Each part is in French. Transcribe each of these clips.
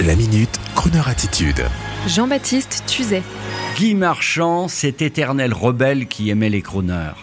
La minute, Kroneur attitude. Jean-Baptiste Tuzet. Guy Marchand, cet éternel rebelle qui aimait les chroneurs.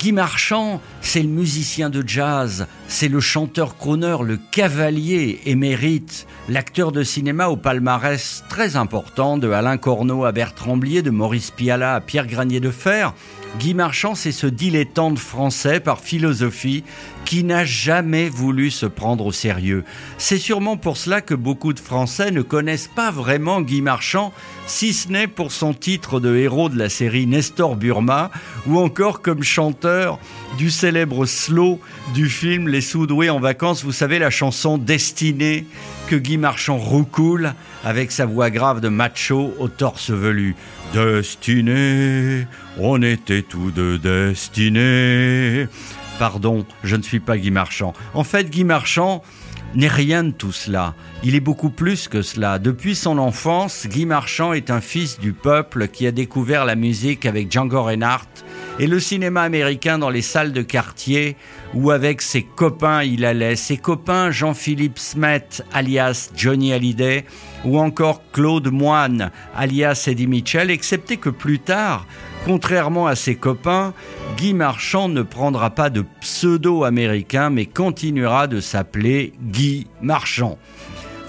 Guy Marchand, c'est le musicien de jazz, c'est le chanteur crooner, le cavalier émérite, l'acteur de cinéma au palmarès très important de Alain Corneau à Bertrand Blier, de Maurice Piala à Pierre Granier de Fer. Guy Marchand, c'est ce dilettante français par philosophie qui n'a jamais voulu se prendre au sérieux. C'est sûrement pour cela que beaucoup de Français ne connaissent pas vraiment Guy Marchand, si ce n'est pour son titre de héros de la série Nestor Burma, ou encore comme chanteur du célèbre slow du film Les Soudoués en vacances, vous savez la chanson Destinée que Guy Marchand roucoule avec sa voix grave de macho au torse velu. Destinée, on était tous deux destinés. Pardon, je ne suis pas Guy Marchand. En fait, Guy Marchand n'est rien de tout cela. Il est beaucoup plus que cela. Depuis son enfance, Guy Marchand est un fils du peuple qui a découvert la musique avec Django Reinhardt et le cinéma américain dans les salles de quartier où avec ses copains il allait, ses copains Jean-Philippe Smet alias Johnny Hallyday ou encore Claude Moine alias Eddie Mitchell, excepté que plus tard, contrairement à ses copains, Guy Marchand ne prendra pas de pseudo américain mais continuera de s'appeler Guy Marchand.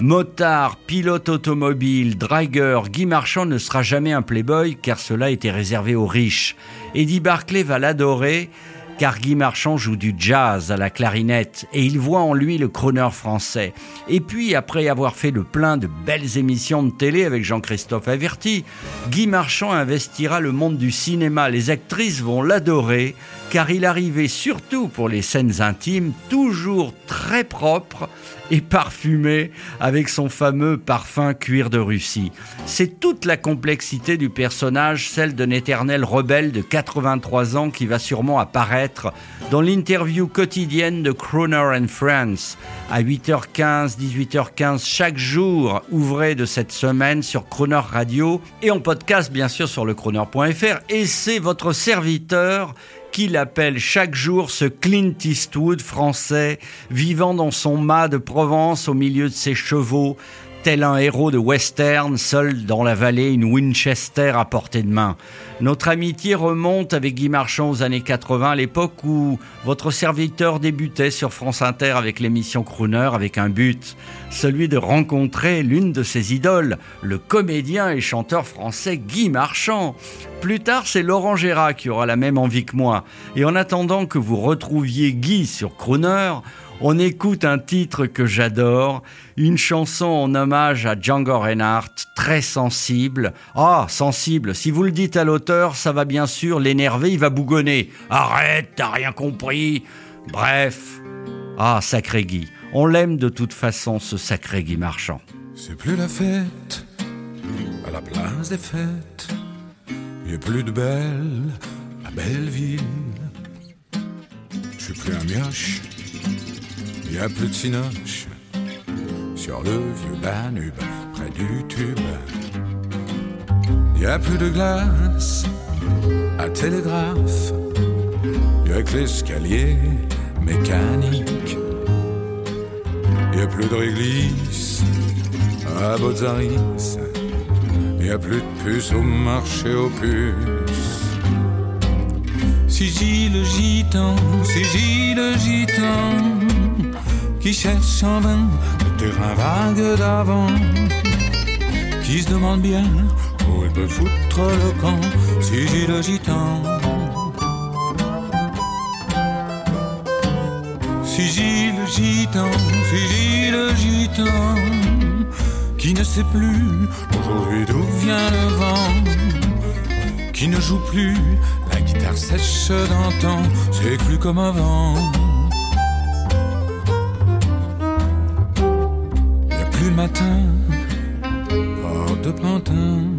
Motard, pilote automobile, dragueur, Guy Marchand ne sera jamais un playboy car cela était réservé aux riches. Eddie Barclay va l'adorer car Guy Marchand joue du jazz à la clarinette et il voit en lui le crooner français. Et puis, après avoir fait le plein de belles émissions de télé avec Jean-Christophe Averti, Guy Marchand investira le monde du cinéma. Les actrices vont l'adorer car il arrivait surtout pour les scènes intimes toujours très propre et parfumé avec son fameux parfum cuir de Russie. C'est toute la complexité du personnage, celle d'un éternel rebelle de 83 ans qui va sûrement apparaître dans l'interview quotidienne de Croner and Friends à 8h15, 18h15 chaque jour ouvré de cette semaine sur Croner Radio et en podcast bien sûr sur le croner.fr et c'est votre serviteur qu'il appelle chaque jour ce Clint Eastwood français, vivant dans son mât de Provence au milieu de ses chevaux, tel un héros de western, seul dans la vallée, une Winchester à portée de main. Notre amitié remonte avec Guy Marchand aux années 80, à l'époque où votre serviteur débutait sur France Inter avec l'émission Crooner avec un but, celui de rencontrer l'une de ses idoles, le comédien et chanteur français Guy Marchand. Plus tard, c'est Laurent Gérard qui aura la même envie que moi. Et en attendant que vous retrouviez Guy sur Crooner, on écoute un titre que j'adore, une chanson en hommage à Django Reinhardt, très sensible. Ah, sensible, si vous le dites à l'auteur, ça va bien sûr l'énerver, il va bougonner. Arrête, t'as rien compris. Bref. Ah, sacré Guy. On l'aime de toute façon, ce sacré Guy Marchand. C'est plus la fête à la place des fêtes. Il a plus de belle à Belleville. Je suis plus un mioche y a plus de cinoche sur le vieux Danube près du tube. Y a plus de glace à télégraphe. Y a que l'escalier mécanique. Y a plus de réglisse à Bozzaris. Y a plus de puces au marché aux puces. Si le gitan, si le gitan qui cherche en vain le terrain vague d'avant, qui se demande bien où il peut foutre le camp, si j'ai le gitan. Si j'ai le gitan, si j'ai le gitan, qui ne sait plus aujourd'hui d'où vient le vent, qui ne joue plus la guitare sèche d'antan, c'est plus comme avant. Matin, hors de plantain,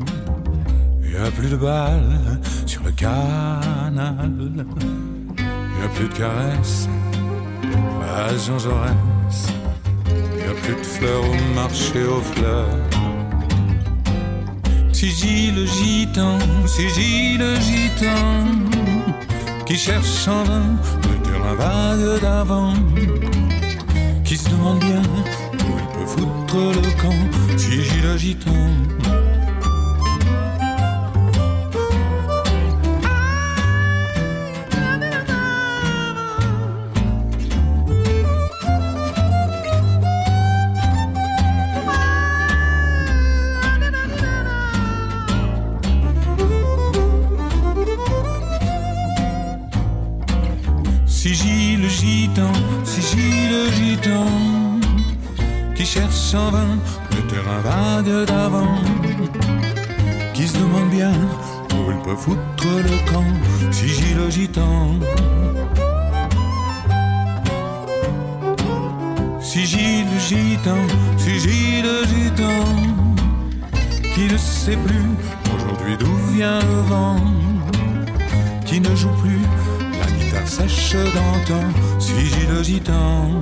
y a plus de balles sur le canal, y a plus de caresses à Jean Jaurès, y a plus de fleurs au marché aux fleurs. Si j'y le gitan, si j'y le gitan, qui cherche en vain le terrain vague d'avant se demande bien foutre le camp, si j'y le gitan. Si j'y le gitan, si j'y le gitan, cherche en vain le terrain vague d'avant, qui se demande bien où il peut foutre le camp, si j'y le gitan. Si j'y le gitan, si le gitan, qui ne sait plus aujourd'hui d'où vient le vent, qui ne joue plus la guitare sèche d'antan, si j'y le gitan.